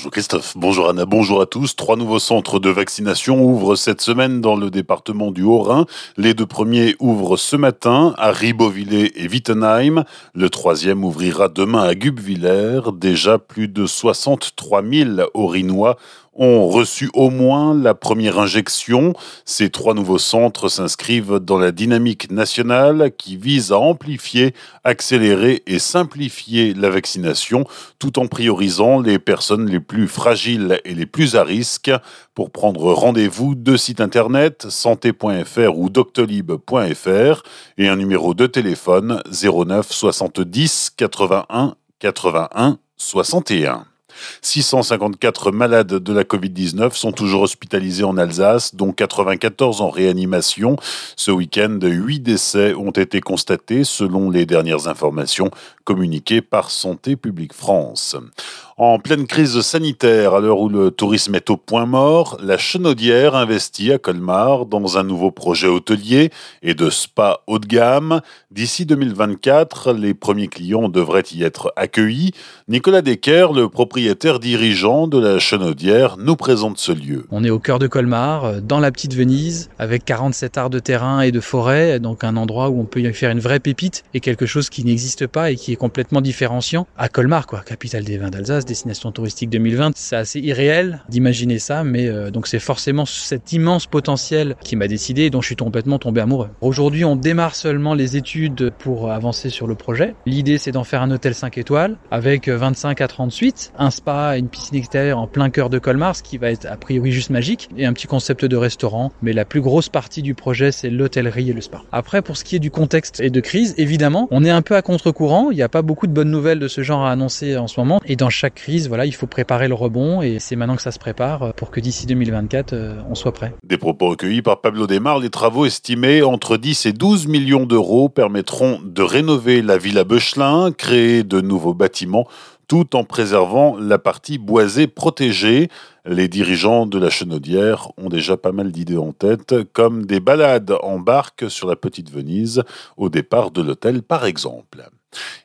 Bonjour Christophe, bonjour Anna, bonjour à tous. Trois nouveaux centres de vaccination ouvrent cette semaine dans le département du Haut-Rhin. Les deux premiers ouvrent ce matin à Ribeauvillé et Wittenheim. Le troisième ouvrira demain à Gubwiller. Déjà plus de 63 000 Haut-Rhinois ont reçu au moins la première injection. Ces trois nouveaux centres s'inscrivent dans la dynamique nationale qui vise à amplifier, accélérer et simplifier la vaccination tout en priorisant les personnes les plus fragiles et les plus à risque. Pour prendre rendez-vous, deux sites internet santé.fr ou doctolib.fr et un numéro de téléphone 09 70 81 81 61. 654 malades de la Covid-19 sont toujours hospitalisés en Alsace, dont 94 en réanimation. Ce week-end, 8 décès ont été constatés selon les dernières informations communiquées par Santé publique France. En pleine crise sanitaire, à l'heure où le tourisme est au point mort, la Chenaudière investit à Colmar dans un nouveau projet hôtelier et de spa haut de gamme. D'ici 2024, les premiers clients devraient y être accueillis. Nicolas Decker, le propriétaire dirigeant de la Chenaudière, nous présente ce lieu. On est au cœur de Colmar, dans la petite Venise, avec 47 arts de terrain et de forêt, donc un endroit où on peut y faire une vraie pépite et quelque chose qui n'existe pas et qui est complètement différenciant. À Colmar, quoi, capitale des vins d'Alsace destination touristique 2020. C'est assez irréel d'imaginer ça, mais euh, donc c'est forcément cet immense potentiel qui m'a décidé et dont je suis complètement tombé amoureux. Aujourd'hui, on démarre seulement les études pour avancer sur le projet. L'idée, c'est d'en faire un hôtel 5 étoiles avec 25 à 30 suites, un spa une piscine extérieure en plein cœur de Colmar, ce qui va être a priori juste magique, et un petit concept de restaurant. Mais la plus grosse partie du projet, c'est l'hôtellerie et le spa. Après, pour ce qui est du contexte et de crise, évidemment, on est un peu à contre-courant. Il n'y a pas beaucoup de bonnes nouvelles de ce genre à annoncer en ce moment. Et dans chaque voilà, il faut préparer le rebond et c'est maintenant que ça se prépare pour que d'ici 2024, euh, on soit prêt. Des propos recueillis par Pablo Desmar, les travaux estimés entre 10 et 12 millions d'euros permettront de rénover la villa Beuchelin, créer de nouveaux bâtiments tout en préservant la partie boisée protégée. Les dirigeants de la Chenaudière ont déjà pas mal d'idées en tête, comme des balades en barque sur la petite Venise, au départ de l'hôtel par exemple.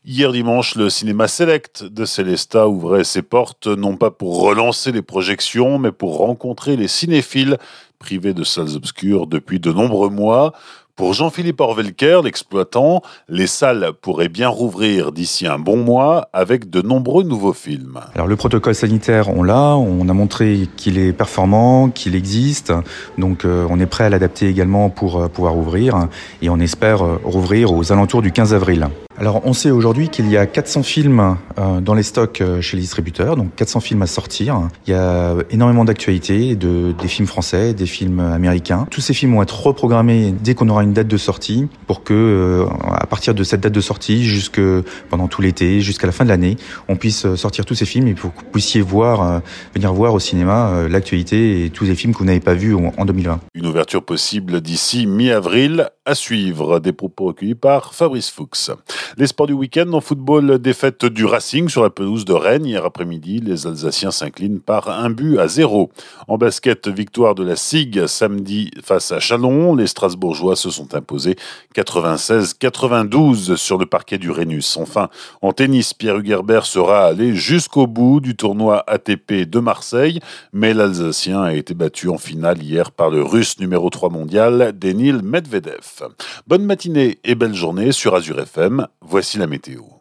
Hier dimanche, le cinéma Select de Célesta ouvrait ses portes non pas pour relancer les projections, mais pour rencontrer les cinéphiles privés de salles obscures depuis de nombreux mois. Pour Jean-Philippe Orvelker, l'exploitant, les salles pourraient bien rouvrir d'ici un bon mois avec de nombreux nouveaux films. Alors le protocole sanitaire, on l'a, on a montré qu'il est performant, qu'il existe, donc euh, on est prêt à l'adapter également pour euh, pouvoir ouvrir et on espère euh, rouvrir aux alentours du 15 avril. Alors on sait aujourd'hui qu'il y a 400 films euh, dans les stocks euh, chez les distributeurs, donc 400 films à sortir. Il y a énormément d'actualités, de, des films français, des films américains. Tous ces films vont être reprogrammés dès qu'on aura une date de sortie pour que euh, à partir de cette date de sortie jusque pendant tout l'été, jusqu'à la fin de l'année, on puisse sortir tous ces films et pour que vous puissiez voir, venir voir au cinéma l'actualité et tous les films que vous n'avez pas vus en 2020. Une ouverture possible d'ici mi-avril à suivre. Des propos recueillis par Fabrice Fuchs. Les sports du week-end en football, défaite du Racing sur la pelouse de Rennes. Hier après-midi, les Alsaciens s'inclinent par un but à zéro. En basket, victoire de la SIG samedi face à Chalon. Les Strasbourgeois se sont imposés 96-92 sur le parquet du Rhenus. Enfin, en tennis, Pierre Hugerbert sera allé jusqu'au bout du tournoi ATP de Marseille, mais l'Alsacien a été battu en finale hier par le Russe numéro 3 mondial, Denil Medvedev. Bonne matinée et belle journée sur Azure FM. Voici la météo.